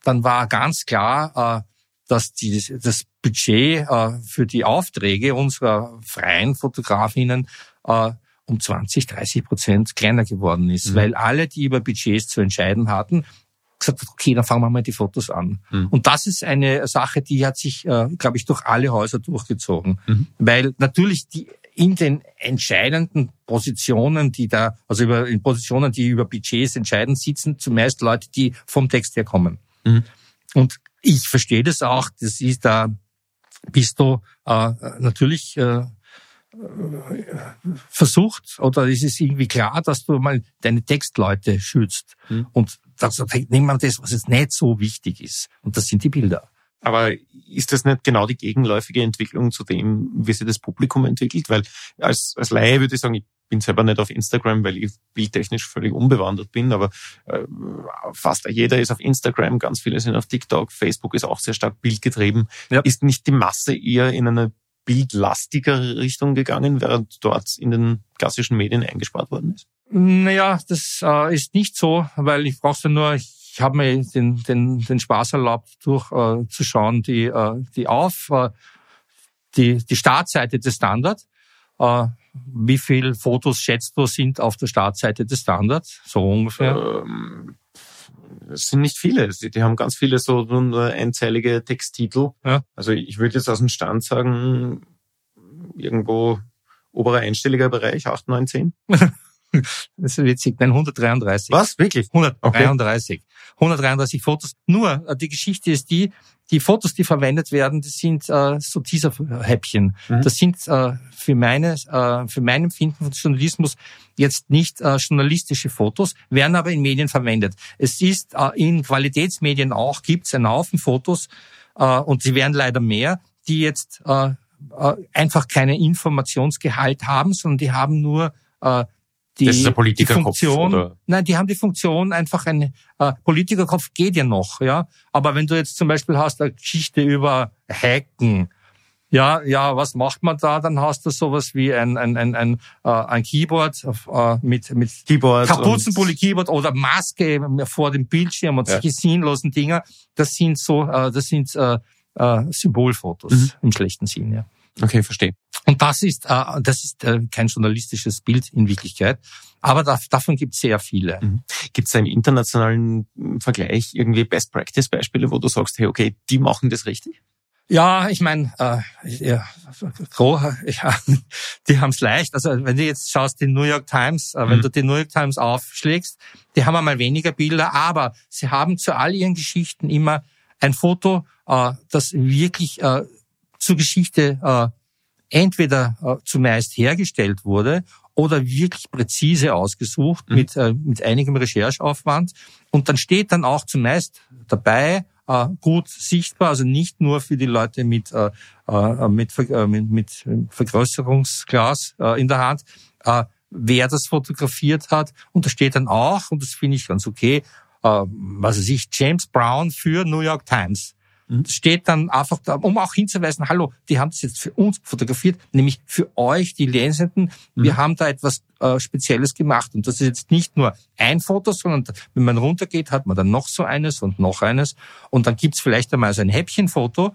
dann war ganz klar, äh, dass die, das Budget äh, für die Aufträge unserer freien Fotografinnen äh, um 20, 30 Prozent kleiner geworden ist, mhm. weil alle, die über Budgets zu entscheiden hatten, gesagt hat, okay, dann fangen wir mal die Fotos an. Mhm. Und das ist eine Sache, die hat sich, äh, glaube ich, durch alle Häuser durchgezogen. Mhm. Weil natürlich die in den entscheidenden Positionen, die da, also über, in Positionen, die über Budgets entscheiden, sitzen zumeist Leute, die vom Text her kommen. Mhm. Und ich verstehe das auch, das ist da, bist du äh, natürlich äh, versucht oder ist es irgendwie klar, dass du mal deine Textleute schützt. Mhm. Und das, nehmen wir das, was jetzt nicht so wichtig ist. Und das sind die Bilder. Aber ist das nicht genau die gegenläufige Entwicklung zu dem, wie sich das Publikum entwickelt? Weil als, als Laie würde ich sagen, ich bin selber nicht auf Instagram, weil ich bildtechnisch völlig unbewandert bin, aber äh, fast jeder ist auf Instagram, ganz viele sind auf TikTok, Facebook ist auch sehr stark bildgetrieben. Ja. Ist nicht die Masse eher in eine bildlastigere Richtung gegangen, während dort in den klassischen Medien eingespart worden ist? Naja, das äh, ist nicht so, weil ich brauche nur, ich habe mir den, den, den Spaß erlaubt, durchzuschauen, äh, die, äh, die auf, äh, die, die Startseite des Standard. Äh, wie viele Fotos schätzt du sind auf der Startseite des Standard? So ungefähr? Ähm, es sind nicht viele. Die haben ganz viele so nur einzeilige Texttitel. Ja. Also ich würde jetzt aus dem Stand sagen, irgendwo oberer einstelliger Bereich, 8, 9, 10. Das ist witzig. Nein, 133. Was? Wirklich? 133. Okay. 133 Fotos. Nur, äh, die Geschichte ist die, die Fotos, die verwendet werden, das sind äh, so Teaser-Häppchen. Mhm. Das sind äh, für meine, äh, für mein Empfinden von Journalismus jetzt nicht äh, journalistische Fotos, werden aber in Medien verwendet. Es ist äh, in Qualitätsmedien auch, gibt es einen Haufen Fotos, äh, und sie werden leider mehr, die jetzt äh, äh, einfach keine Informationsgehalt haben, sondern die haben nur äh, die, das ist ein Politikerkopf, die Funktion, oder? nein, die haben die Funktion einfach ein äh, Politikerkopf geht ja noch, ja. Aber wenn du jetzt zum Beispiel hast eine Geschichte über Hacken, ja, ja, was macht man da? Dann hast du sowas wie ein ein ein ein, äh, ein Keyboard äh, mit mit Keyboard Kapuzenpulli-Keyboard oder Maske vor dem Bildschirm und ja. solche sinnlosen Dinger. Das sind so, äh, das sind äh, äh, Symbolfotos mhm. im schlechten Sinn, ja. Okay, verstehe. Und das ist, äh, das ist äh, kein journalistisches Bild in Wirklichkeit. Aber da, davon gibt es sehr viele. Mhm. Gibt es da im internationalen Vergleich irgendwie Best-Practice-Beispiele, wo du sagst, hey, okay, die machen das richtig? Ja, ich meine, äh, ja, ja, die haben's leicht. Also wenn du jetzt schaust, die New York Times, äh, wenn mhm. du die New York Times aufschlägst, die haben einmal weniger Bilder, aber sie haben zu all ihren Geschichten immer ein Foto, äh, das wirklich äh, zur Geschichte äh, entweder äh, zumeist hergestellt wurde oder wirklich präzise ausgesucht mhm. mit, äh, mit einigem Rechercheaufwand. Und dann steht dann auch zumeist dabei, äh, gut sichtbar, also nicht nur für die Leute mit, äh, äh, mit, äh, mit, mit Vergrößerungsglas äh, in der Hand, äh, wer das fotografiert hat. Und da steht dann auch, und das finde ich ganz okay, äh, was weiß ich, James Brown für New York Times. Mhm. steht dann einfach da, um auch hinzuweisen, hallo, die haben das jetzt für uns fotografiert, nämlich für euch, die Lesenden. Mhm. Wir haben da etwas äh, Spezielles gemacht. Und das ist jetzt nicht nur ein Foto, sondern wenn man runtergeht, hat man dann noch so eines und noch eines. Und dann gibt's vielleicht einmal so ein Häppchenfoto,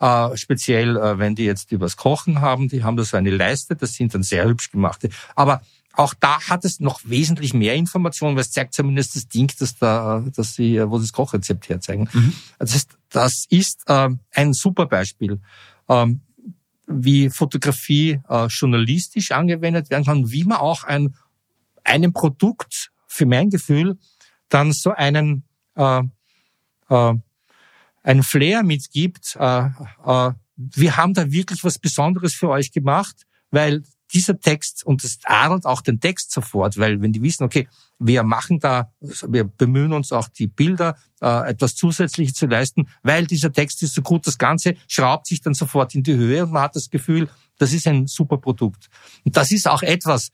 Äh, speziell, äh, wenn die jetzt übers Kochen haben, die haben da so eine Leiste, das sind dann sehr hübsch gemachte. Aber auch da hat es noch wesentlich mehr Informationen, weil es zeigt zumindest das Ding, dass da, dass sie, wo sie das Kochrezept herzeigen. Mhm. Das ist, das ist äh, ein super Beispiel, ähm, wie Fotografie äh, journalistisch angewendet werden kann, wie man auch ein einem Produkt, für mein Gefühl, dann so einen äh, äh, einen Flair mitgibt. Äh, äh, wir haben da wirklich was Besonderes für euch gemacht, weil dieser Text, und das adelt auch den Text sofort, weil wenn die wissen, okay, wir machen da, wir bemühen uns auch die Bilder äh, etwas Zusätzliches zu leisten, weil dieser Text ist so gut, das Ganze schraubt sich dann sofort in die Höhe und man hat das Gefühl, das ist ein super Produkt. Und das ist auch etwas,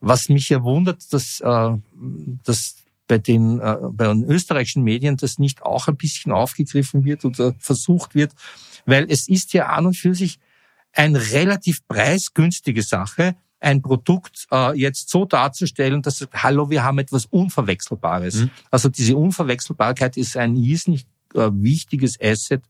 was mich ja wundert, dass, äh, dass bei den, äh, bei den österreichischen Medien das nicht auch ein bisschen aufgegriffen wird oder versucht wird, weil es ist ja an und für sich eine relativ preisgünstige Sache, ein Produkt äh, jetzt so darzustellen, dass hallo, wir haben etwas Unverwechselbares. Mhm. Also diese Unverwechselbarkeit ist ein irrsinnig äh, wichtiges Asset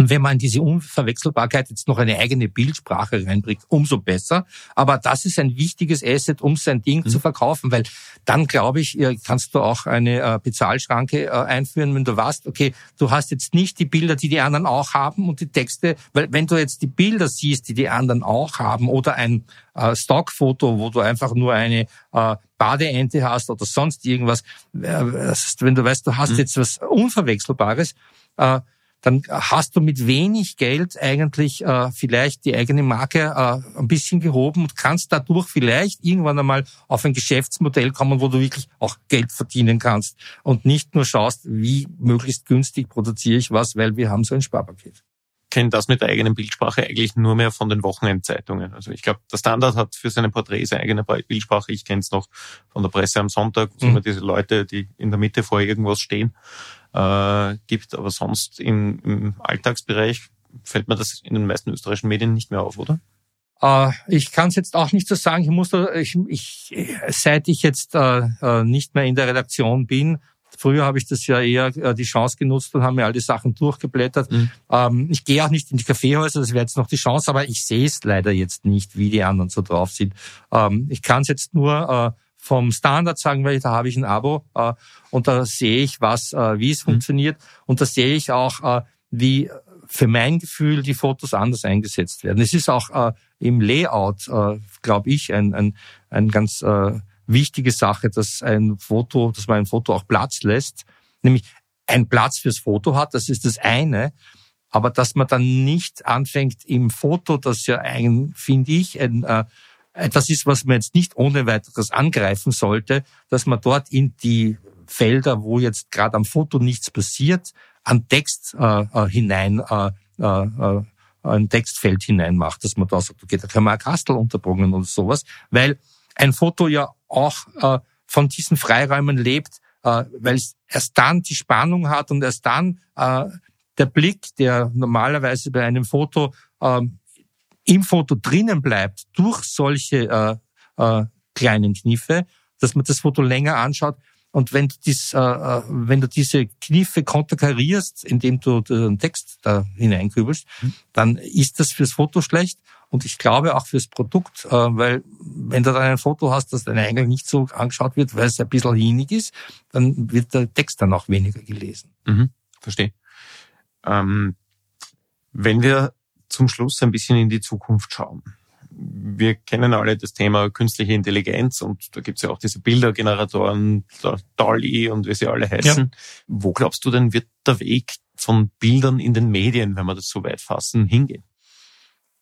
und wenn man diese Unverwechselbarkeit jetzt noch eine eigene Bildsprache reinbringt, umso besser. Aber das ist ein wichtiges Asset, um sein Ding mhm. zu verkaufen, weil dann, glaube ich, kannst du auch eine äh, Bezahlschranke äh, einführen, wenn du weißt, okay, du hast jetzt nicht die Bilder, die die anderen auch haben und die Texte, weil wenn du jetzt die Bilder siehst, die die anderen auch haben oder ein äh, Stockfoto, wo du einfach nur eine Badeente hast oder sonst irgendwas, wenn du weißt, du hast mhm. jetzt was Unverwechselbares, dann hast du mit wenig Geld eigentlich äh, vielleicht die eigene Marke äh, ein bisschen gehoben und kannst dadurch vielleicht irgendwann einmal auf ein Geschäftsmodell kommen, wo du wirklich auch Geld verdienen kannst und nicht nur schaust, wie möglichst günstig produziere ich was, weil wir haben so ein Sparpaket kenne das mit der eigenen Bildsprache eigentlich nur mehr von den Wochenendzeitungen. Also ich glaube, der Standard hat für seine Porträts eine eigene Bildsprache. Ich kenne es noch von der Presse am Sonntag, wo mhm. immer diese Leute, die in der Mitte vor irgendwas stehen äh, gibt. Aber sonst im, im Alltagsbereich fällt mir das in den meisten österreichischen Medien nicht mehr auf, oder? Äh, ich kann es jetzt auch nicht so sagen. Ich muss, ich, ich, seit ich jetzt äh, äh, nicht mehr in der Redaktion bin, Früher habe ich das ja eher äh, die Chance genutzt und habe mir all die Sachen durchgeblättert. Mhm. Ähm, ich gehe auch nicht in die Kaffeehäuser, das wäre jetzt noch die Chance, aber ich sehe es leider jetzt nicht, wie die anderen so drauf sind. Ähm, ich kann es jetzt nur äh, vom Standard sagen, weil da habe ich ein Abo äh, und da sehe ich, was, äh, wie es mhm. funktioniert und da sehe ich auch, äh, wie für mein Gefühl die Fotos anders eingesetzt werden. Es ist auch äh, im Layout, äh, glaube ich, ein, ein, ein ganz äh, wichtige Sache, dass ein Foto, dass man ein Foto auch Platz lässt, nämlich ein Platz fürs Foto hat, das ist das eine, aber dass man dann nicht anfängt im Foto, das ja ein, finde ich, ein, äh, etwas ist, was man jetzt nicht ohne weiteres angreifen sollte, dass man dort in die Felder, wo jetzt gerade am Foto nichts passiert, an Text äh, äh, hinein, äh, äh, äh, ein Textfeld hinein macht, dass man da sagt, okay, da kann man ein Kastel unterbringen oder sowas, weil ein Foto ja auch äh, von diesen Freiräumen lebt, äh, weil es erst dann die Spannung hat und erst dann äh, der Blick, der normalerweise bei einem Foto äh, im Foto drinnen bleibt, durch solche äh, äh, kleinen Kniffe, dass man das Foto länger anschaut. Und wenn du, dies, äh, äh wenn du diese Kniffe konterkarierst, indem du den Text da hineinkübelst, mhm. dann ist das fürs Foto schlecht und ich glaube auch fürs Produkt, äh, weil wenn du dann ein Foto hast, das dann eigentlich nicht so angeschaut wird, weil es ein bisschen hinig ist, dann wird der Text dann auch weniger gelesen. Mhm, verstehe. Ähm, wenn wir zum Schluss ein bisschen in die Zukunft schauen. Wir kennen alle das Thema künstliche Intelligenz und da gibt's ja auch diese Bildergeneratoren, DALI und wie sie alle heißen. Ja. Wo glaubst du denn, wird der Weg von Bildern in den Medien, wenn wir das so weit fassen, hingehen?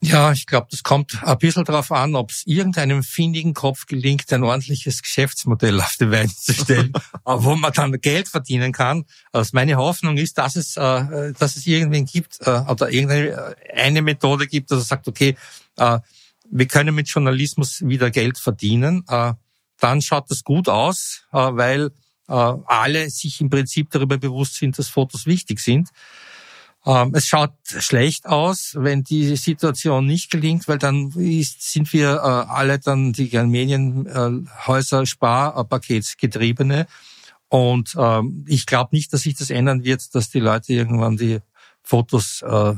Ja, ich glaube, das kommt ein bisschen darauf an, ob es irgendeinem findigen Kopf gelingt, ein ordentliches Geschäftsmodell auf die Beine zu stellen, wo man dann Geld verdienen kann. Also meine Hoffnung ist, dass es, äh, dass es irgendwen gibt äh, oder irgendeine äh, eine Methode gibt, dass er sagt, okay, äh, wir können mit Journalismus wieder Geld verdienen. Äh, dann schaut das gut aus, äh, weil äh, alle sich im Prinzip darüber bewusst sind, dass Fotos wichtig sind. Ähm, es schaut schlecht aus, wenn die Situation nicht gelingt, weil dann ist, sind wir äh, alle dann die Medienhäuser Sparpaketsgetriebene. Und ähm, ich glaube nicht, dass sich das ändern wird, dass die Leute irgendwann die Fotos äh,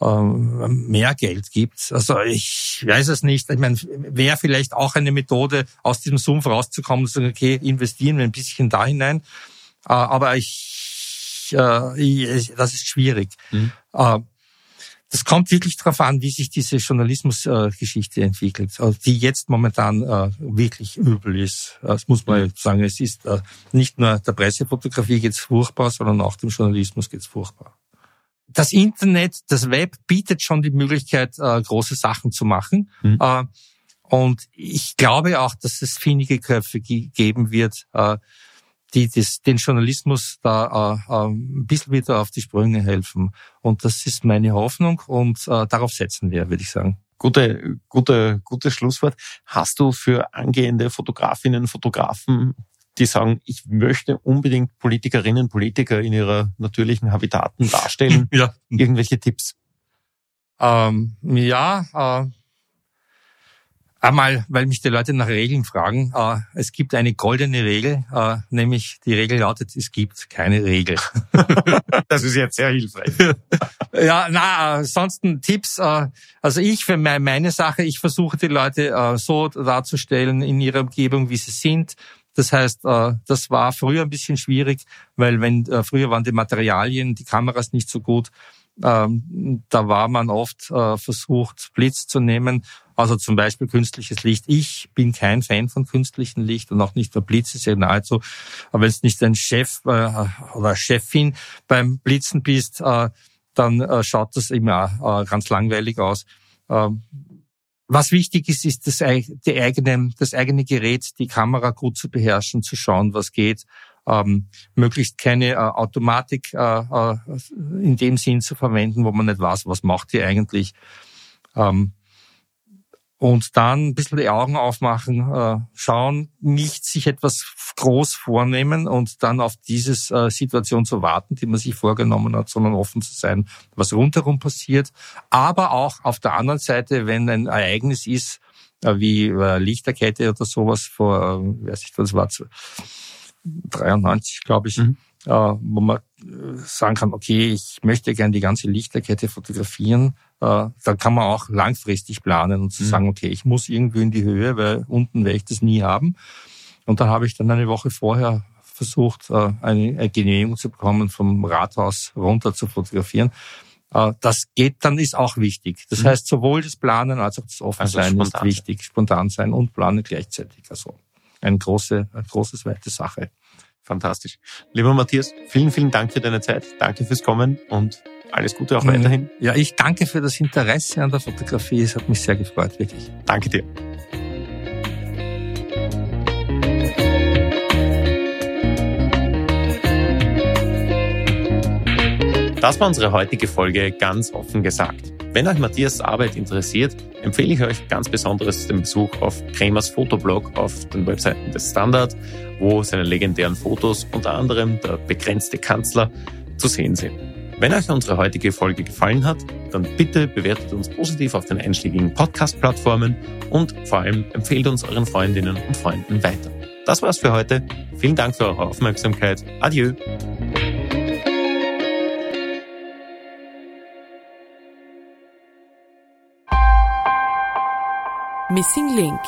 äh, mehr Geld gibt. Also ich weiß es nicht. Ich meine, wäre vielleicht auch eine Methode, aus diesem Sumpf rauszukommen, zu sagen, okay, investieren wir ein bisschen da hinein. Äh, aber ich, äh, ich, das ist schwierig. Mhm. Äh, das kommt wirklich darauf an, wie sich diese Journalismusgeschichte entwickelt, also die jetzt momentan äh, wirklich übel ist. Das muss man sagen. Es ist äh, nicht nur der Pressefotografie geht's furchtbar, sondern auch dem Journalismus geht's furchtbar. Das Internet, das Web bietet schon die Möglichkeit, äh, große Sachen zu machen. Mhm. Äh, und ich glaube auch, dass es findige Köpfe geben wird, äh, die das, den Journalismus da äh, äh, ein bisschen wieder auf die Sprünge helfen. Und das ist meine Hoffnung und äh, darauf setzen wir, würde ich sagen. Gute, gute, gutes Schlusswort. Hast du für angehende Fotografinnen, Fotografen, die sagen, ich möchte unbedingt Politikerinnen, Politiker in ihrer natürlichen Habitaten darstellen, ja. irgendwelche Tipps? Ähm, ja, äh, Einmal, weil mich die Leute nach Regeln fragen. Äh, es gibt eine goldene Regel, äh, nämlich die Regel lautet, es gibt keine Regel. das ist jetzt sehr hilfreich. ja, na, ansonsten Tipps. Äh, also ich für meine Sache, ich versuche die Leute so darzustellen in ihrer Umgebung, wie sie sind. Das heißt, das war früher ein bisschen schwierig, weil wenn früher waren die Materialien, die Kameras nicht so gut. Ähm, da war man oft versucht, Blitz zu nehmen also zum Beispiel künstliches Licht. Ich bin kein Fan von künstlichem Licht und auch nicht der Blitz ist ja nahezu. Aber wenn es nicht ein Chef äh, oder Chefin beim Blitzen bist, äh, dann äh, schaut das immer äh, ganz langweilig aus. Ähm, was wichtig ist, ist das, die eigene, das eigene Gerät, die Kamera gut zu beherrschen, zu schauen, was geht. Ähm, möglichst keine äh, Automatik äh, äh, in dem Sinn zu verwenden, wo man nicht weiß, was macht die eigentlich. Ähm, und dann ein bisschen die Augen aufmachen, äh, schauen, nicht sich etwas groß vornehmen und dann auf diese äh, Situation zu warten, die man sich vorgenommen hat, sondern offen zu sein, was rundherum passiert. Aber auch auf der anderen Seite, wenn ein Ereignis ist, äh, wie äh, Lichterkette oder sowas vor, äh, weiß ich, was war 93, glaube ich, mhm. äh, wo man sagen kann, okay, ich möchte gern die ganze Lichterkette fotografieren äh, da kann man auch langfristig planen und zu mhm. sagen, okay, ich muss irgendwie in die Höhe, weil unten werde ich das nie haben. Und da habe ich dann eine Woche vorher versucht, äh, eine Genehmigung zu bekommen, vom Rathaus runter zu fotografieren. Äh, das geht, dann ist auch wichtig. Das mhm. heißt, sowohl das Planen als auch das Offensein also ist wichtig, spontan sein und planen gleichzeitig. Also eine große, eine große, weite Sache. Fantastisch. Lieber Matthias, vielen, vielen Dank für deine Zeit. Danke fürs Kommen und alles Gute auch mhm. weiterhin. Ja, ich danke für das Interesse an der Fotografie. Es hat mich sehr gefreut, wirklich. Danke dir. Das war unsere heutige Folge ganz offen gesagt. Wenn euch Matthias Arbeit interessiert, empfehle ich euch ganz besonderes den Besuch auf Kremers Fotoblog auf den Webseiten des Standard, wo seine legendären Fotos, unter anderem der begrenzte Kanzler, zu sehen sind. Wenn euch unsere heutige Folge gefallen hat, dann bitte bewertet uns positiv auf den einschlägigen Podcast-Plattformen und vor allem empfehlt uns euren Freundinnen und Freunden weiter. Das war's für heute. Vielen Dank für eure Aufmerksamkeit. Adieu. Missing Link